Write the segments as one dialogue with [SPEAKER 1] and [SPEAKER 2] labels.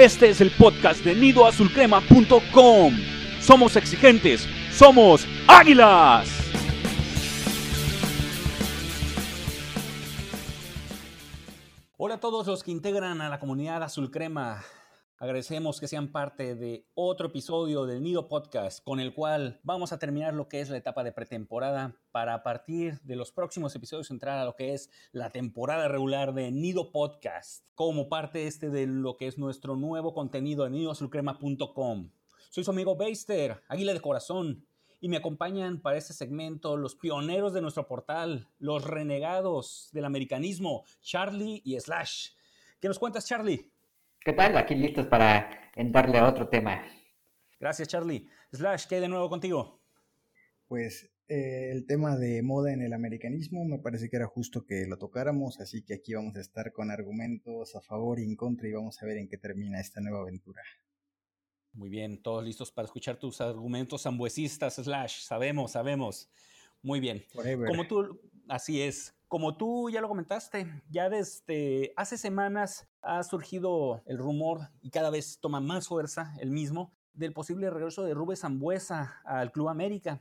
[SPEAKER 1] Este es el podcast de nidoazulcrema.com. Somos exigentes, somos águilas. Hola a todos los que integran a la comunidad Azul Crema. Agradecemos que sean parte de otro episodio del Nido Podcast, con el cual vamos a terminar lo que es la etapa de pretemporada para a partir de los próximos episodios entrar a lo que es la temporada regular de Nido Podcast, como parte este de lo que es nuestro nuevo contenido en nidoazulcrema.com. Soy su amigo Beister, Águila de Corazón, y me acompañan para este segmento los pioneros de nuestro portal, los renegados del americanismo, Charlie y Slash. ¿Qué nos cuentas, Charlie?
[SPEAKER 2] ¿Qué tal? Aquí listos para entrarle a otro tema.
[SPEAKER 1] Gracias, Charlie. Slash, ¿qué hay de nuevo contigo?
[SPEAKER 3] Pues eh, el tema de moda en el americanismo me parece que era justo que lo tocáramos, así que aquí vamos a estar con argumentos a favor y en contra y vamos a ver en qué termina esta nueva aventura.
[SPEAKER 1] Muy bien, todos listos para escuchar tus argumentos ambuesistas, Slash. Sabemos, sabemos. Muy bien. Como tú, así es. Como tú ya lo comentaste, ya desde hace semanas ha surgido el rumor y cada vez toma más fuerza el mismo del posible regreso de Rubén Zambuesa al Club América,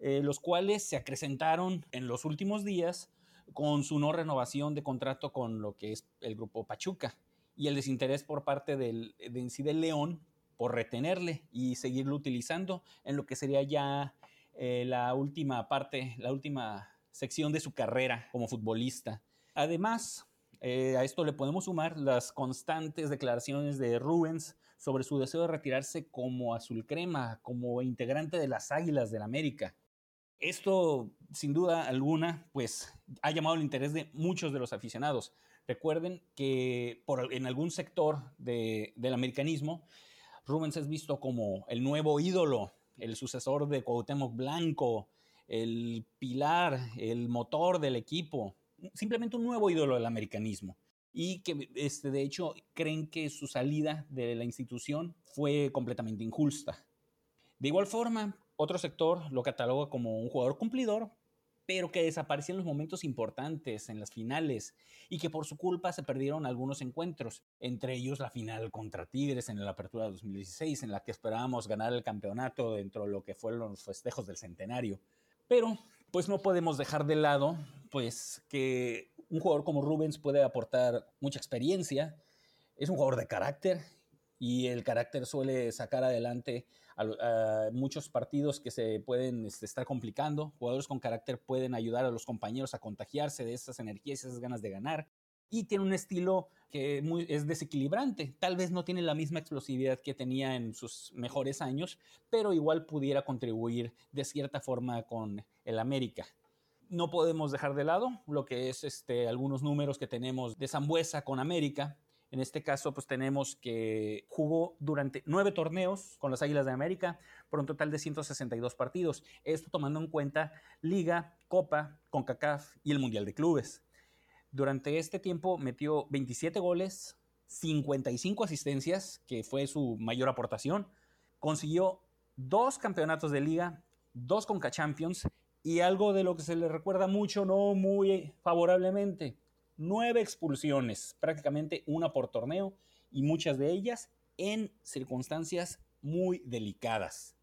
[SPEAKER 1] eh, los cuales se acrecentaron en los últimos días con su no renovación de contrato con lo que es el grupo Pachuca y el desinterés por parte del, de del León por retenerle y seguirlo utilizando en lo que sería ya eh, la última parte, la última sección de su carrera como futbolista. Además, eh, a esto le podemos sumar las constantes declaraciones de Rubens sobre su deseo de retirarse como azul crema, como integrante de las Águilas del América. Esto, sin duda alguna, pues ha llamado el interés de muchos de los aficionados. Recuerden que en algún sector del americanismo, Rubens es visto como el nuevo ídolo, el sucesor de Cuauhtémoc Blanco, el pilar, el motor del equipo, simplemente un nuevo ídolo del americanismo. Y que este, de hecho creen que su salida de la institución fue completamente injusta. De igual forma, otro sector lo cataloga como un jugador cumplidor, pero que desapareció en los momentos importantes, en las finales, y que por su culpa se perdieron algunos encuentros, entre ellos la final contra Tigres en la Apertura de 2016, en la que esperábamos ganar el campeonato dentro de lo que fueron los festejos del centenario. Pero pues no podemos dejar de lado pues que un jugador como Rubens puede aportar mucha experiencia, es un jugador de carácter y el carácter suele sacar adelante muchos partidos que se pueden este, estar complicando. Jugadores con carácter pueden ayudar a los compañeros a contagiarse de esas energías esas ganas de ganar y tiene un estilo que es desequilibrante. Tal vez no tiene la misma explosividad que tenía en sus mejores años, pero igual pudiera contribuir de cierta forma con el América. No podemos dejar de lado lo que es este, algunos números que tenemos de Zambuesa con América. En este caso, pues tenemos que jugó durante nueve torneos con las Águilas de América por un total de 162 partidos. Esto tomando en cuenta Liga, Copa, CONCACAF y el Mundial de Clubes. Durante este tiempo metió 27 goles, 55 asistencias, que fue su mayor aportación. Consiguió dos campeonatos de liga, dos Conca Champions y algo de lo que se le recuerda mucho, no muy favorablemente, nueve expulsiones, prácticamente una por torneo y muchas de ellas en circunstancias muy delicadas.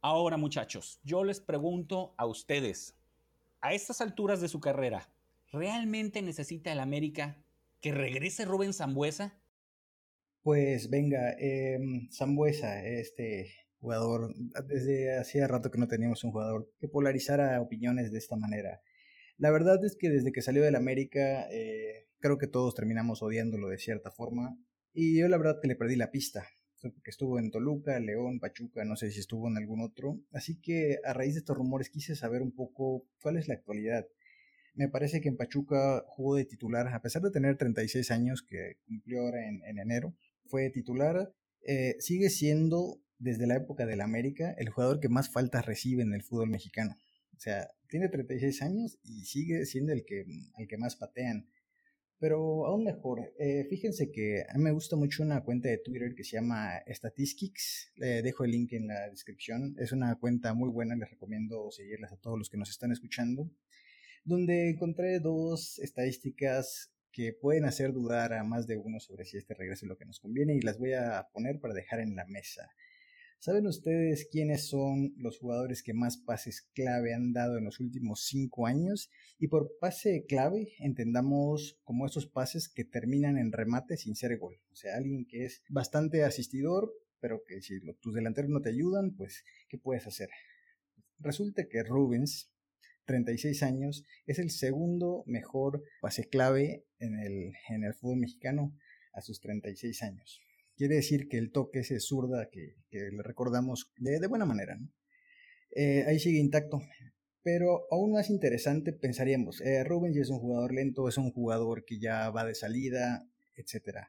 [SPEAKER 1] Ahora muchachos, yo les pregunto a ustedes, a estas alturas de su carrera, ¿realmente necesita el América que regrese Rubén Zambuesa?
[SPEAKER 3] Pues venga, eh, este jugador, desde hacía rato que no teníamos un jugador que polarizara opiniones de esta manera. La verdad es que desde que salió del América, eh, creo que todos terminamos odiándolo de cierta forma. Y yo la verdad que le perdí la pista. Porque estuvo en Toluca, León, Pachuca, no sé si estuvo en algún otro. Así que a raíz de estos rumores quise saber un poco cuál es la actualidad. Me parece que en Pachuca jugó de titular, a pesar de tener 36 años, que cumplió ahora en, enero, fue titular. Eh, sigue siendo, desde la época del América, el jugador que más faltas recibe en el fútbol mexicano. O sea, tiene 36 años y sigue siendo el que, el que más patean. Pero aún mejor, eh, fíjense que a mí me gusta mucho una cuenta de Twitter que se llama Statistics. Le dejo el link en la descripción. Es una cuenta muy buena, les recomiendo seguirlas a todos los que nos están escuchando donde encontré dos estadísticas que pueden hacer dudar a más de uno sobre si este regreso es lo que nos conviene y las voy a poner para dejar en la mesa. ¿Saben ustedes quiénes son los jugadores que más pases clave han dado en los últimos cinco años? Y por pase clave entendamos como esos pases que terminan en remate sin ser gol. O sea, alguien que es bastante asistidor, pero que si tus delanteros no te ayudan, pues, ¿qué puedes hacer? Resulta que Rubens, 36 años, es el segundo mejor pase clave en el, en el fútbol mexicano a sus 36 años. Quiere decir que el toque ese zurda que, le recordamos de, buena manera. Eh, ahí sigue intacto. Pero aún más interesante pensaríamos, eh, Rubens es un jugador lento, es un jugador que ya va de salida, etc.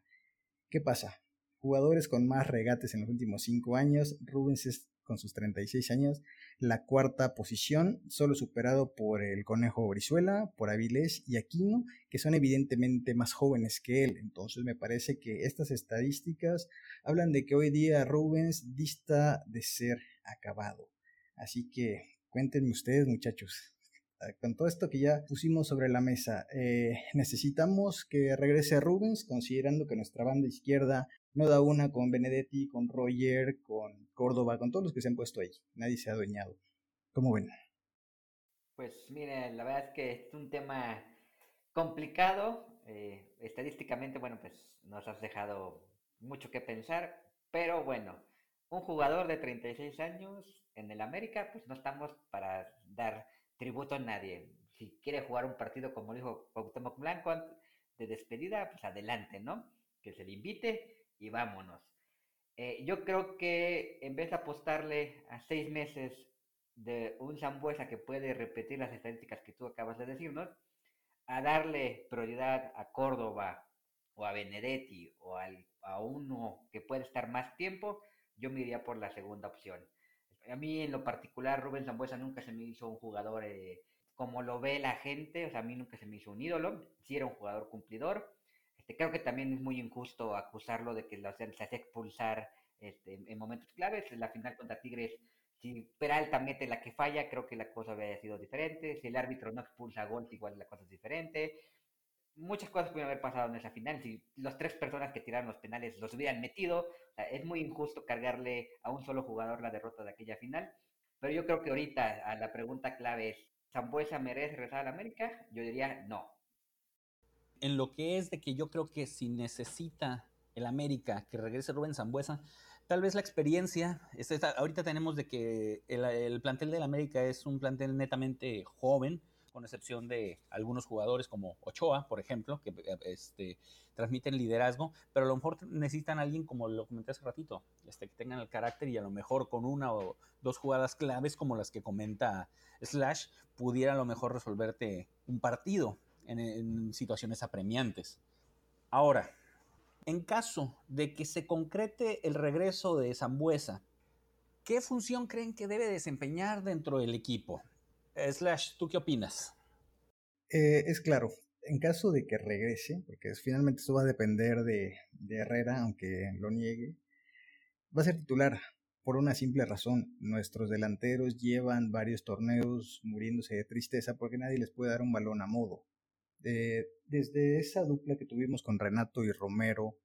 [SPEAKER 3] ¿Qué pasa? Jugadores con más regates en los últimos 5 años, Rubens es con sus 36 años, la cuarta posición, solo superado por el Conejo Brizuela, por Avilés y Aquino, que son evidentemente más jóvenes que él. Entonces me parece que estas estadísticas hablan de que hoy día Rubens dista de ser acabado. Así que cuéntenme ustedes muchachos, Ah, con todo esto que ya pusimos sobre la mesa, eh, necesitamos que regrese Rubens, considerando que nuestra banda izquierda no da una con Benedetti, con Roger, con Córdoba, con todos los que se han puesto ahí. Nadie se ha adueñado. ¿Cómo ven?
[SPEAKER 2] Pues mire, la verdad es que es un tema complicado. Eh, estadísticamente, bueno, pues nos has dejado mucho que pensar, pero bueno, un jugador de 36 años en el América, pues no estamos para dar tributo a nadie. Si quiere jugar un partido, como dijo Cuauhtémoc Blanco, de despedida, pues adelante, ¿no? Que se le invite y vámonos. Eh, yo creo que en vez de apostarle a seis meses de un Zambuesa que puede repetir las estadísticas que tú acabas de decirnos, a darle prioridad a Córdoba o a Benedetti o a uno que puede estar más tiempo, yo me iría por la segunda opción a mí en lo particular Rubén Zambuesa nunca se me hizo un jugador eh, como lo ve la gente, o sea, a mí nunca se me hizo un ídolo, sí era un jugador cumplidor. Este, creo que también es muy injusto acusarlo de que se hace expulsar este, en momentos claves. En la final contra Tigres, si Peralta mete la que falla, creo que la cosa habría sido diferente. Si el árbitro no expulsa gol, igual la cosa es diferente muchas cosas pudieron haber pasado en esa final. Si las tres personas que tiraron los penales los hubieran metido, es muy injusto cargarle a un solo jugador la derrota de aquella final. Pero yo creo que ahorita a la pregunta clave es, ¿Zambuesa merece regresar a la América? Yo diría no.
[SPEAKER 1] En lo que es de que yo creo que si necesita el América que regrese Rubén Zambuesa, tal vez la experiencia, ahorita tenemos de que el, el plantel del América es un plantel netamente joven, con excepción de algunos jugadores como Ochoa, por ejemplo, que este, transmiten liderazgo, pero a lo mejor necesitan a alguien, como lo comenté hace ratito, este, que tengan el carácter y a lo mejor con una o dos jugadas claves como las que comenta Slash, pudiera a lo mejor resolverte un partido en, en situaciones apremiantes. Ahora, en caso de que se concrete el regreso de Zambuesa, ¿qué función creen que debe desempeñar dentro del equipo? Slash, ¿tú qué opinas?
[SPEAKER 3] Eh, es claro, en caso de que regrese, porque finalmente eso va a depender de, Herrera, aunque lo niegue, va a ser titular por una simple razón. Nuestros delanteros llevan varios torneos muriéndose de tristeza porque nadie les puede dar un balón a modo. Eh, desde esa dupla que tuvimos con Renato y Romero,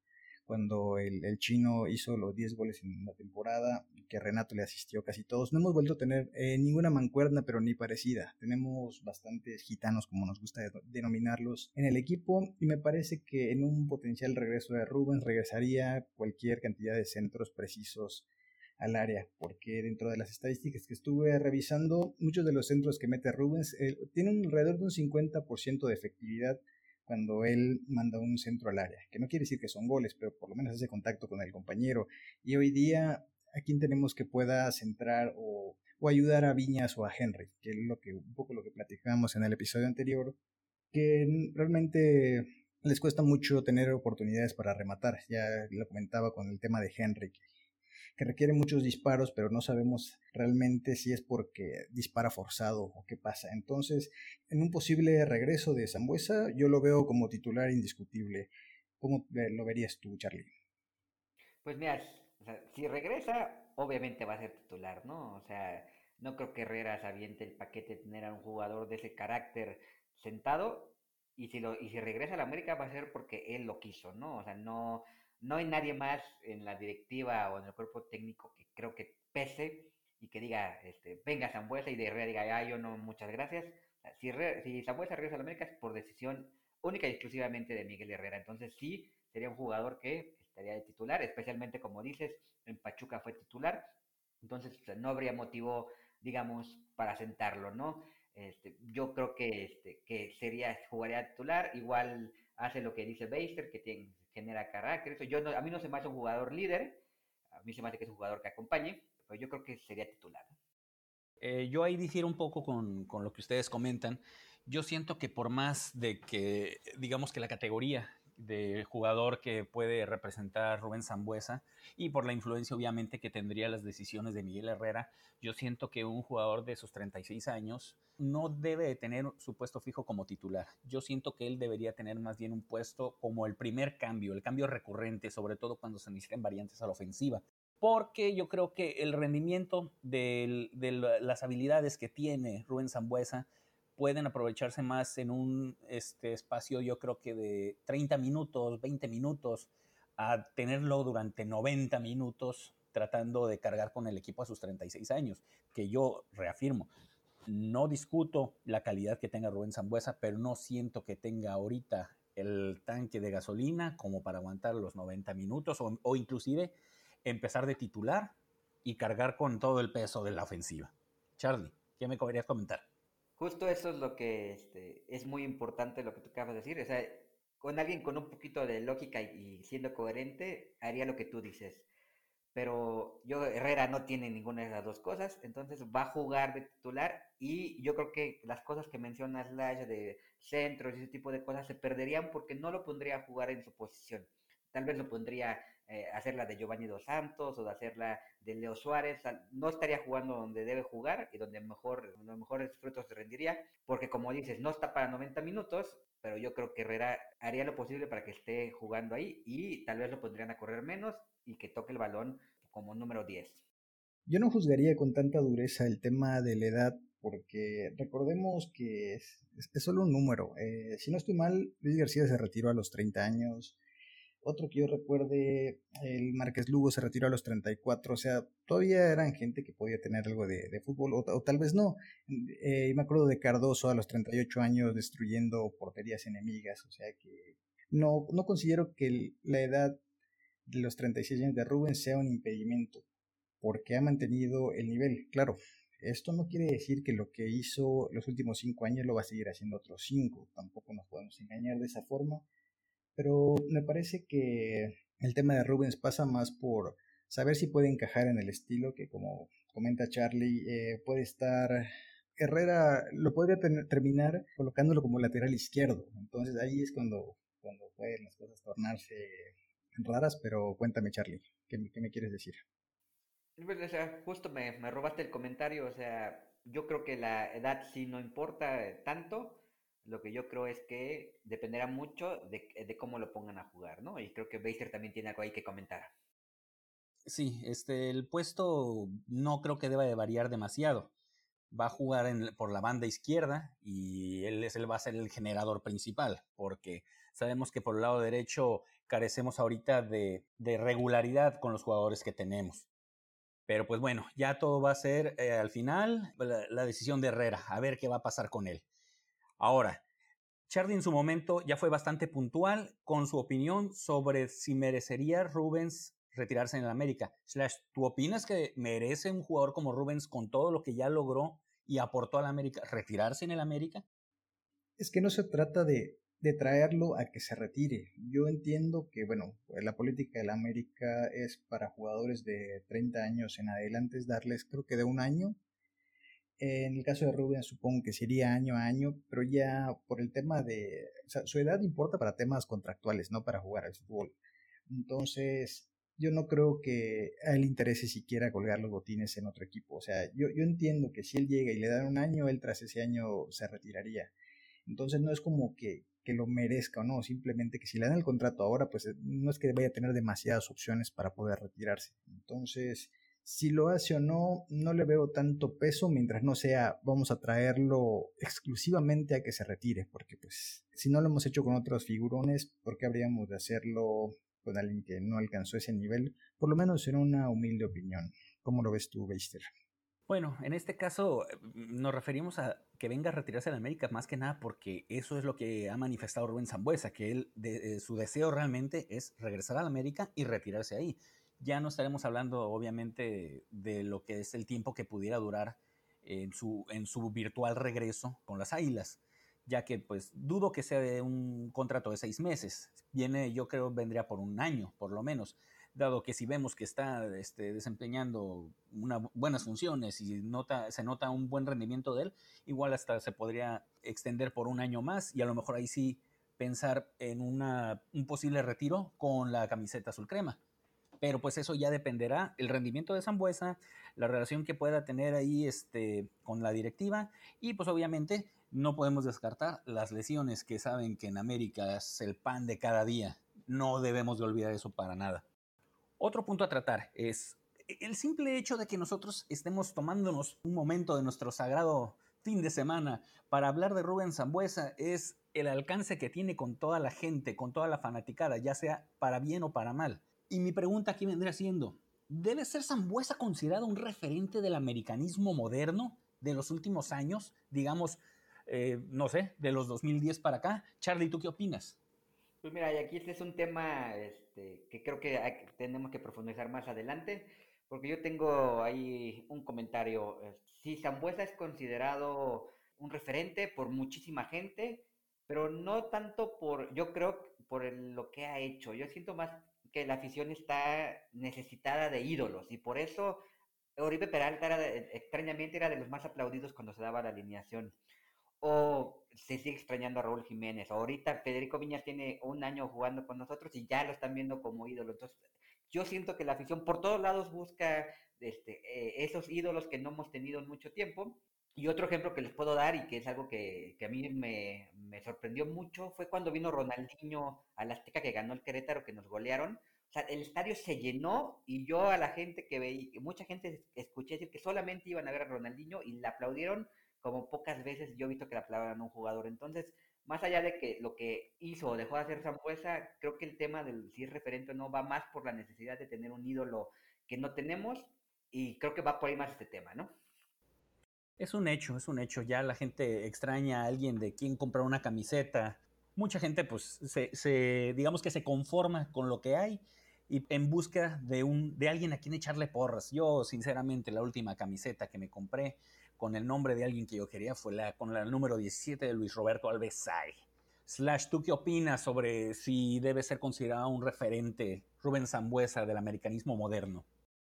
[SPEAKER 3] cuando el, chino hizo los 10 goles en la temporada, que Renato le asistió casi todos. No hemos vuelto a tener eh, ninguna mancuerna, pero ni parecida. Tenemos bastantes gitanos, como nos gusta denominarlos, en el equipo y me parece que en un potencial regreso de Rubens regresaría cualquier cantidad de centros precisos al área, porque dentro de las estadísticas que estuve revisando, muchos de los centros que mete Rubens eh, tienen alrededor de un 50% de efectividad cuando él manda un centro al área, que no quiere decir que son goles, pero por lo menos hace contacto con el compañero. Y hoy día, ¿a quién tenemos que pueda centrar o, ayudar a Viñas o a Henry? Que es lo que, un poco lo que platicamos en el episodio anterior, que realmente les cuesta mucho tener oportunidades para rematar. Ya lo comentaba con el tema de Henry, requiere muchos disparos, pero no sabemos realmente si es porque dispara forzado o qué pasa. Entonces, en un posible regreso de Zambuesa, yo lo veo como titular indiscutible. ¿Cómo lo verías tú, Charlie?
[SPEAKER 2] Pues mira, si regresa, obviamente va a ser titular, ¿no? O sea, no creo que Herrera se aviente el paquete tener a un jugador de ese carácter sentado. y si, lo, y si regresa a la América va a ser porque él lo quiso, ¿no? O sea, no, no hay nadie más en la directiva o en el cuerpo técnico que creo que pese y que diga, este, venga Zambuesa y de Herrera diga, yo no, muchas gracias. si, si Zambuesa regresa a la América es por decisión única y exclusivamente de Miguel Herrera. Entonces sí, sería un jugador que estaría de titular, especialmente como dices, en Pachuca fue titular. Entonces no habría motivo, digamos, para sentarlo, ¿no? Este, yo creo que, este, que sería, jugaría titular, igual hace lo que dice Beister, que tiene, genera carácter. Eso yo a mí no se me hace un jugador líder, a mí se me hace que es un jugador que acompañe, pero yo creo que sería titular.
[SPEAKER 1] Eh, yo ahí difiero un poco con, con, lo que ustedes comentan. Yo siento que por más de que, digamos que la categoría de jugador que puede representar Rubén Zambuesa y por la influencia obviamente que tendría las decisiones de Miguel Herrera, yo siento que un jugador de sus 36 años no debe tener su puesto fijo como titular. Yo siento que él debería tener más bien un puesto como el primer cambio, el cambio recurrente, sobre todo cuando se necesitan variantes a la ofensiva. Porque yo creo que el rendimiento de, las habilidades que tiene Rubén Zambuesa pueden aprovecharse más en un este, espacio, yo creo que de 30 minutos, 20 minutos, a tenerlo durante 90 minutos tratando de cargar con el equipo a sus 36 años, que yo reafirmo, no discuto la calidad que tenga Rubén Zambuesa, pero no siento que tenga ahorita el tanque de gasolina como para aguantar los 90 minutos o, o inclusive empezar de titular y cargar con todo el peso de la ofensiva. Charlie, ¿qué me querías comentar?
[SPEAKER 2] Justo eso es lo que este, es muy importante lo que tú acabas de decir. O sea, con alguien con un poquito de lógica y, siendo coherente, haría lo que tú dices. Pero yo, Herrera no tiene ninguna de las dos cosas, entonces va a jugar de titular y yo creo que las cosas que mencionas, Lash, de centros y ese tipo de cosas, se perderían porque no lo pondría a jugar en su posición. Tal vez lo pondría eh, hacerla de Giovanni Dos Santos o de hacerla de Leo Suárez. no estaría jugando donde debe jugar y donde mejor, los mejores frutos se rendiría, porque como dices, no está para 90 minutos, pero yo creo que Herrera haría lo posible para que esté jugando ahí y tal vez lo pondrían a correr menos y que toque el balón como número 10.
[SPEAKER 3] Yo no juzgaría con tanta dureza el tema de la edad porque recordemos que es, solo un número. Eh, si no estoy mal, Luis García se retiró a los 30 años, otro que yo recuerde, el Márquez Lugo se retiró a los 34, o sea, todavía eran gente que podía tener algo de, fútbol, o, tal vez no. Eh, me acuerdo de Cardoso a los 38 años destruyendo porterías enemigas, o sea que no, no considero que la edad de los 36 años de Rubén sea un impedimento, porque ha mantenido el nivel. Claro, esto no quiere decir que lo que hizo los últimos 5 años lo va a seguir haciendo otros 5, tampoco nos podemos engañar de esa forma pero me parece que el tema de Rubens pasa más por saber si puede encajar en el estilo que como comenta Charlie, eh, puede estar... Herrera lo podría terminar colocándolo como lateral izquierdo. Entonces ahí es cuando, cuando pueden las cosas tornarse raras, pero cuéntame Charlie, ¿qué, me quieres decir?
[SPEAKER 2] Pues, o sea, justo me, me robaste el comentario, o sea, yo creo que la edad sí no importa tanto, lo que yo creo es que dependerá mucho de, cómo lo pongan a jugar, ¿no? Y creo que Baser también tiene algo ahí que comentar.
[SPEAKER 1] Sí, este, el puesto no creo que deba de variar demasiado. Va a jugar por la banda izquierda y él, es, él va a ser el generador principal, porque sabemos que por el lado derecho carecemos ahorita de, de regularidad con los jugadores que tenemos. Pero pues bueno, ya todo va a ser eh, al final la decisión de Herrera, a ver qué va a pasar con él. Ahora, Charlie en su momento ya fue bastante puntual con su opinión sobre si merecería Rubens retirarse en el América. Slash, ¿tú opinas que merece un jugador como Rubens con todo lo que ya logró y aportó al América retirarse en el América?
[SPEAKER 3] Es que no se trata de, traerlo a que se retire. Yo entiendo que, bueno, la política del América es para jugadores de 30 años en adelante, es darles creo que de un año en el caso de Rubén supongo que sería año a año, pero ya por el tema de... O sea, su edad importa para temas contractuales, no para jugar al fútbol. Entonces, yo no creo que a él interese siquiera colgar los botines en otro equipo. O sea, yo, yo entiendo que si él llega y le dan un año, él tras ese año se retiraría. Entonces no es como que, que lo merezca o no, simplemente que si le dan el contrato ahora, pues no es que vaya a tener demasiadas opciones para poder retirarse. Entonces, Si lo hace o no, no le veo tanto peso mientras no sea vamos a traerlo exclusivamente a que se retire, porque pues si no lo hemos hecho con otros figurones, ¿por qué habríamos de hacerlo con alguien que no alcanzó ese nivel? Por lo menos en una humilde opinión. ¿Cómo lo ves tú, Beister?
[SPEAKER 1] Bueno, en este caso mm, nos referimos a que venga a retirarse en América más que nada porque eso es lo que ha manifestado Rubén Zambuesa, que de, eh, su deseo realmente es regresar a la América y retirarse ahí. Ya no estaremos hablando obviamente de lo que es el tiempo que pudiera durar en su, virtual regreso con las Águilas, ya que pues dudo que sea de un contrato de seis meses. Viene, yo creo, vendría por un año, por lo menos dado que si vemos que está este, desempeñando buenas funciones y se nota un buen rendimiento de él, igual hasta se podría extender por un año más y a lo mejor ahí sí pensar en un posible retiro con la camiseta azul crema. Pero pues eso ya dependerá el rendimiento de Zambuesa, la relación que pueda tener ahí este, con la directiva y pues obviamente no podemos descartar las lesiones que saben que en América es el pan de cada día. No debemos de olvidar eso para nada. Otro punto a tratar es el simple hecho de que nosotros estemos tomándonos un momento de nuestro sagrado fin de semana para hablar de Rubén Zambuesa es el alcance que tiene con toda la gente, con toda la fanaticada, ya sea para bien o para mal. Y mi pregunta aquí vendría siendo, ¿debe ser Zambuesa considerado un referente del americanismo moderno de los últimos años? Digamos, eh, no sé, de los 2010 para acá. Charlie, ¿tú qué opinas?
[SPEAKER 2] Pues mira, y aquí este es un tema este, que creo que tenemos que profundizar más adelante, porque yo tengo ahí un comentario. Si Zambuesa es considerado un referente por muchísima gente, pero no tanto por, yo creo, por lo que ha hecho. Yo siento más que la afición está necesitada de ídolos y por eso Oribe Peralta era extrañamente era de los más aplaudidos cuando se daba la alineación o se sigue extrañando a Raúl Jiménez. Ahorita Federico Viñas tiene un año jugando con nosotros y ya lo están viendo como ídolo. Entonces, yo siento que la afición por todos lados busca este, eh, esos ídolos que no hemos tenido en mucho tiempo. Y otro ejemplo que les puedo dar y que es algo que, a mí me, me, sorprendió mucho fue cuando vino Ronaldinho a la Azteca que ganó el Querétaro, que nos golearon. O sea, el estadio se llenó y yo a la gente que veía, mucha gente escuché decir que solamente iban a ver a Ronaldinho y le aplaudieron como pocas veces yo he visto que la palabra a un jugador. Entonces, más allá de que lo que hizo o dejó de hacer Zambuesa, creo que el tema del si es referente o no va más por la necesidad de tener un ídolo que no tenemos y creo que va por ahí más este tema, ¿no?
[SPEAKER 1] Es un hecho, es un hecho. Ya la gente extraña a alguien de quien comprar una camiseta. Mucha gente, pues, se, se, digamos que se conforma con lo que hay y en busca de, un, de alguien a quien echarle porras. Yo, sinceramente, la última camiseta que me compré con el nombre de alguien que yo quería fue la con la número 17 de Luis Roberto Alves Slash, ¿tú qué opinas sobre si debe ser considerado un referente Rubén Zambuesa del americanismo moderno?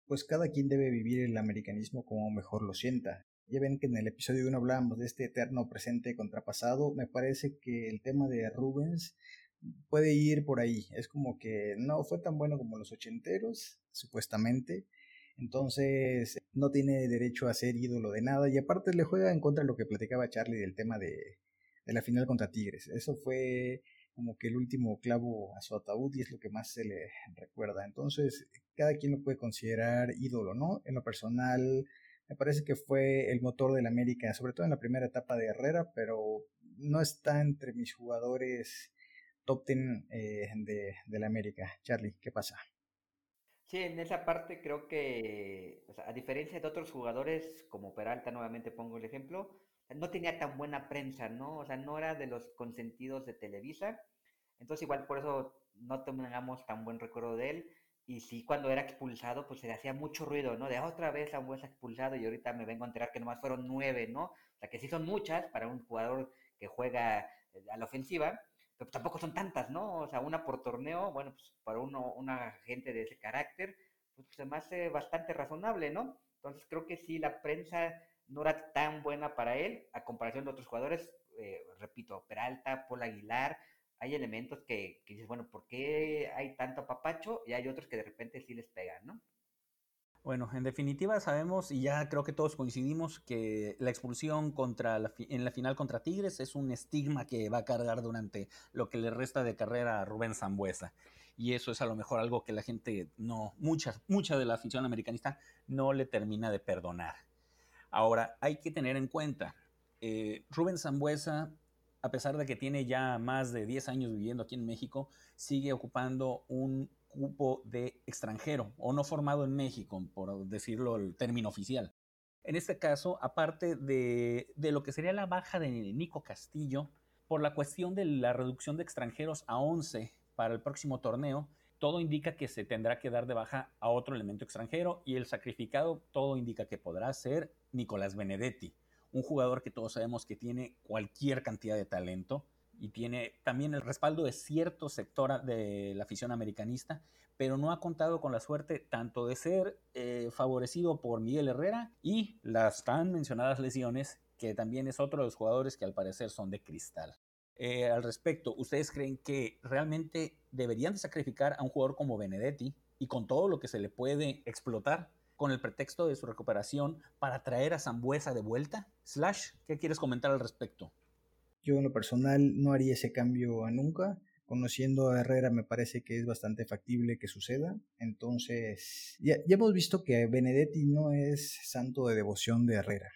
[SPEAKER 3] Pues cada quien debe vivir el americanismo como mejor lo sienta. Ya ven que en el episodio 1 hablábamos de este eterno presente contrapasado. Me parece que el tema de Rubens puede ir por ahí. Es como que no fue tan bueno como los ochenteros, supuestamente, entonces no tiene derecho a ser ídolo de nada y aparte le juega en contra de lo que platicaba Charlie del tema de, de la final contra Tigres. Eso fue como que el último clavo a su ataúd y es lo que más se le recuerda. Entonces, cada quien lo puede considerar ídolo, ¿no? En lo personal, me parece que fue el motor del América, sobre todo en la primera etapa de Herrera, pero no está entre mis jugadores top ten eh, de, de la América. Charlie, ¿qué pasa?
[SPEAKER 2] Sí, en esa parte creo que, a diferencia de otros jugadores, como Peralta, nuevamente pongo el ejemplo, no tenía tan buena prensa, ¿no? O sea, no era de los consentidos de Televisa. Entonces, igual por eso no tengamos tan buen recuerdo de él. Y sí, cuando era expulsado, pues se hacía mucho ruido, ¿no? De otra vez a un expulsado y ahorita me vengo a enterar que nomás fueron nueve, ¿no? O sea, que sí son muchas para un jugador que juega eh, a la ofensiva pero tampoco son tantas, ¿no? O sea, una por torneo, bueno, pues para uno, una gente de ese carácter, pues se me hace bastante razonable, ¿no? Entonces creo que sí, la prensa no era tan buena para él, a comparación de otros jugadores, eh, repito, Peralta, Paul Aguilar, hay elementos que, dices, bueno, ¿por qué hay tanto papacho? Y hay otros que de repente sí les pegan, ¿no?
[SPEAKER 1] Bueno, en definitiva sabemos y ya creo que todos coincidimos que la expulsión contra en la final contra Tigres es un estigma que va a cargar durante lo que le resta de carrera a Rubén Zambuesa. y eso es a lo mejor algo que la gente no, mucha, mucha de la afición americanista no le termina de perdonar. Ahora, hay que tener en cuenta, eh, Rubén Zambuesa, a pesar de que tiene ya más de 10 años viviendo aquí en México, sigue ocupando un cupo de extranjero o no formado en México, por decirlo el término oficial. En este caso, aparte de, de lo que sería la baja de Nico Castillo, por la cuestión de la reducción de extranjeros a 11 para el próximo torneo, todo indica que se tendrá que dar de baja a otro elemento extranjero y el sacrificado todo indica que podrá ser Nicolás Benedetti, un jugador que todos sabemos que tiene cualquier cantidad de talento y tiene también el respaldo de cierto sector de la afición americanista, pero no ha contado con la suerte tanto de ser eh, favorecido por Miguel Herrera y las tan mencionadas lesiones, que también es otro de los jugadores que al parecer son de cristal. Eh, al respecto, ¿ustedes creen que realmente deberían sacrificar a un jugador como Benedetti y con todo lo que se le puede explotar con el pretexto de su recuperación para traer a Zambuesa de vuelta? Slash, ¿qué quieres comentar al respecto?
[SPEAKER 3] Yo en lo personal no haría ese cambio a nunca. Conociendo a Herrera me parece que es bastante factible que suceda. Entonces, ya, ya hemos visto que Benedetti no es santo de devoción de Herrera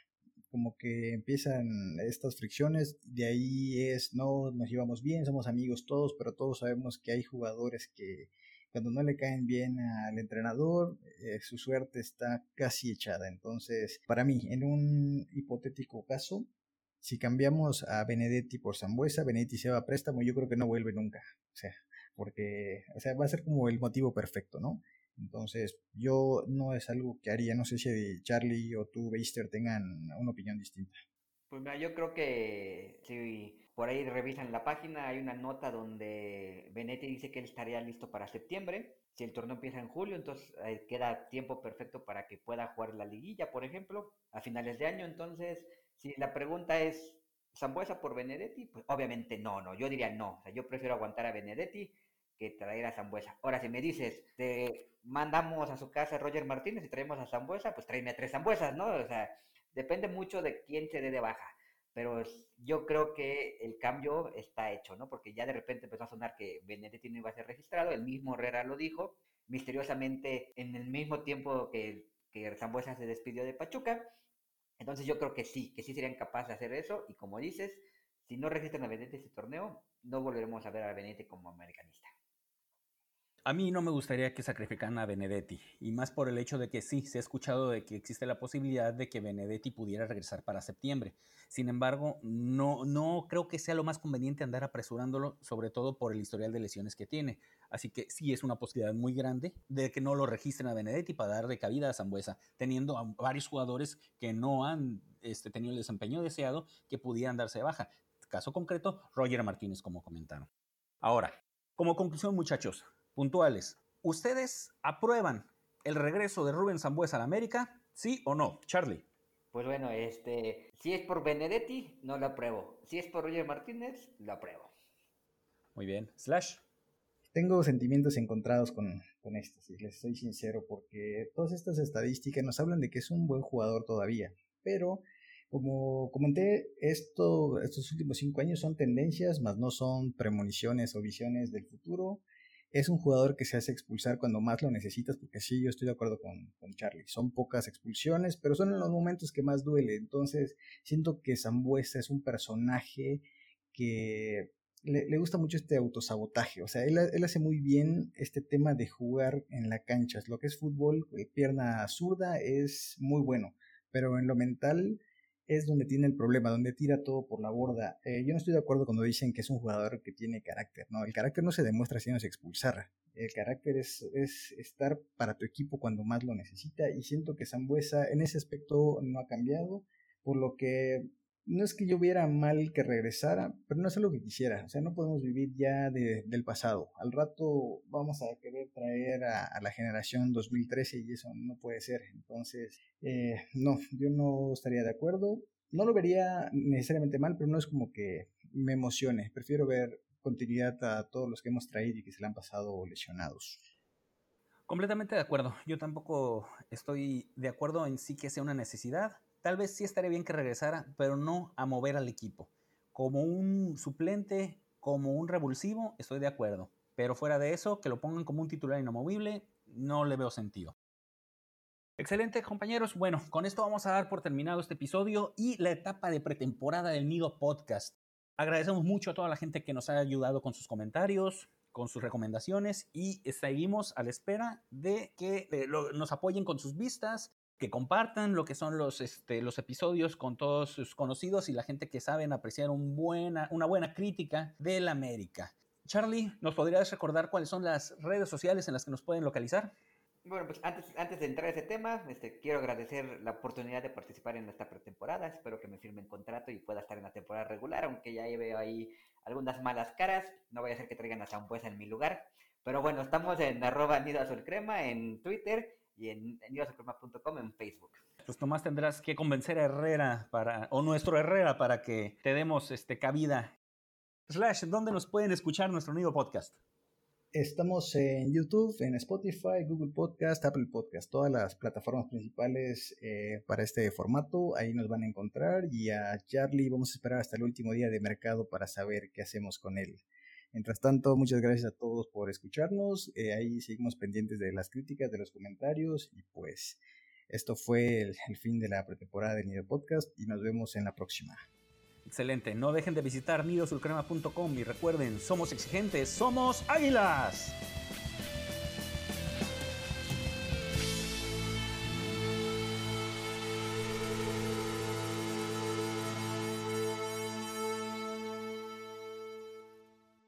[SPEAKER 3] como que empiezan estas fricciones, de ahí es, no, nos llevamos bien, somos amigos todos, pero todos sabemos que hay jugadores que cuando no le caen bien al entrenador, eh, su suerte está casi echada. Entonces, para mí, en un hipotético caso, si cambiamos a Benedetti por Zambuesa, Benedetti se va a préstamo, yo creo que no vuelve nunca. O sea, porque, o sea, va a ser como el motivo perfecto, ¿no? Entonces, yo no es algo que haría, no sé si Charlie o tú, Beister, tengan una opinión distinta.
[SPEAKER 2] Pues mira, yo creo que si por ahí revisan la página, hay una nota donde Benetti dice que él estaría listo para septiembre. Si el torneo empieza en julio, entonces eh, queda tiempo perfecto para que pueda jugar la liguilla, por ejemplo, a finales de año. Entonces, si la pregunta es, ¿Zambuesa por Benedetti? Pues obviamente no, no, yo diría no. O sea, yo prefiero aguantar a Benedetti que traer a Zambuesa. Ahora, si me dices, mandamos a su casa a Roger Martínez y traemos a Zambuesa, pues tráeme a tres Zambuesas, ¿no? O sea, depende mucho de quién se dé de baja. Pero yo creo que el cambio está hecho, ¿no? Porque ya de repente empezó a sonar que Benedetti no iba a ser registrado, el mismo Herrera lo dijo, misteriosamente en el mismo tiempo que, que Zambuesa se despidió de Pachuca. Entonces yo creo que sí, que sí serían capaces de hacer eso. Y como dices, si no registran a Benedetti este torneo, no volveremos a ver a Benedetti como americanista.
[SPEAKER 1] A mí no me gustaría que sacrificaran a Benedetti, y más por el hecho de que sí, se ha escuchado de que existe la posibilidad de que Benedetti pudiera regresar para septiembre. Sin embargo, no, no creo que sea lo más conveniente andar apresurándolo, sobre todo por el historial de lesiones que tiene. Así que sí es una posibilidad muy grande de que no lo registren a Benedetti para darle cabida a Zambuesa, teniendo a varios jugadores que no han este, tenido el desempeño deseado que pudieran darse de baja. Caso concreto, Roger Martínez, como comentaron. Ahora, como conclusión, muchachos, puntuales. ¿Ustedes aprueban el regreso de Rubén Zambuesa a la América? ¿Sí o no? Charlie.
[SPEAKER 2] Pues bueno, este, si es por Benedetti, no lo apruebo. Si es por Roger Martínez, lo apruebo.
[SPEAKER 1] Muy bien. Slash.
[SPEAKER 3] Tengo sentimientos encontrados con, con esto, si les soy sincero, porque todas estas estadísticas nos hablan de que es un buen jugador todavía, pero como comenté, esto, estos últimos cinco años son tendencias, más no son premoniciones o visiones del futuro es un jugador que se hace expulsar cuando más lo necesitas, porque sí, yo estoy de acuerdo con, con Charlie. Son pocas expulsiones, pero son en los momentos que más duele. Entonces, siento que Zambuesa es un personaje que le, gusta mucho este autosabotaje. O sea, él, él, hace muy bien este tema de jugar en la cancha. Lo que es fútbol, eh, pierna zurda, es muy bueno. Pero en lo mental es donde tiene el problema, donde tira todo por la borda. Eh, yo no estoy de acuerdo cuando dicen que es un jugador que tiene carácter, ¿no? El carácter no se demuestra se expulsar. El carácter es, es estar para tu equipo cuando más lo necesita y siento que Zambuesa en ese aspecto no ha cambiado, por lo que no es que yo viera mal que regresara, pero no es algo que quisiera. O sea, no podemos vivir ya del pasado. Al rato vamos a querer traer a, la generación 2013 y eso no puede ser. Entonces, eh, no, yo no estaría de acuerdo. No lo vería necesariamente mal, pero no es como que me emocione. Prefiero ver continuidad a todos los que hemos traído y que se le han pasado lesionados.
[SPEAKER 1] Completamente de acuerdo. Yo tampoco estoy de acuerdo en sí que sea una necesidad tal vez sí estaría bien que regresara, pero no a mover al equipo. Como un suplente, como un revulsivo, estoy de acuerdo. Pero fuera de eso, que lo pongan como un titular inamovible, no le veo sentido. Excelente, compañeros. Bueno, con esto vamos a dar por terminado este episodio y la etapa de pretemporada del Nido Podcast. Agradecemos mucho a toda la gente que nos ha ayudado con sus comentarios, con sus recomendaciones y seguimos a la espera de que eh, nos apoyen con sus vistas, que compartan lo que son los, este, los episodios con todos sus conocidos y la gente que saben apreciar un buena, una buena crítica del América. Charlie, ¿nos podrías recordar cuáles son las redes sociales en las que nos pueden localizar?
[SPEAKER 2] Bueno, pues antes, antes de entrar a ese tema, este, quiero agradecer la oportunidad de participar en esta pretemporada. Espero que me firmen contrato y pueda estar en la temporada regular, aunque ya veo ahí algunas malas caras. No voy a hacer que traigan a Zambuesa en mi lugar. Pero bueno, estamos en arroba Nido Azul Crema en Twitter y en, en en Facebook.
[SPEAKER 1] Pues nomás tendrás que convencer a Herrera para, o nuestro Herrera para que te demos este, cabida. Slash, ¿dónde nos pueden escuchar nuestro Nido Podcast?
[SPEAKER 3] Estamos en YouTube, en Spotify, Google Podcast, Apple Podcast, todas las plataformas principales eh, para este formato. Ahí nos van a encontrar y a Charlie vamos a esperar hasta el último día de mercado para saber qué hacemos con él. Mientras tanto, muchas gracias a todos por escucharnos. Eh, ahí seguimos pendientes de las críticas, de los comentarios y pues esto fue el, el fin de la pretemporada de Nido Podcast y nos vemos en la próxima.
[SPEAKER 1] Excelente. No dejen de visitar nidosulcrema.com y recuerden, somos exigentes, somos águilas.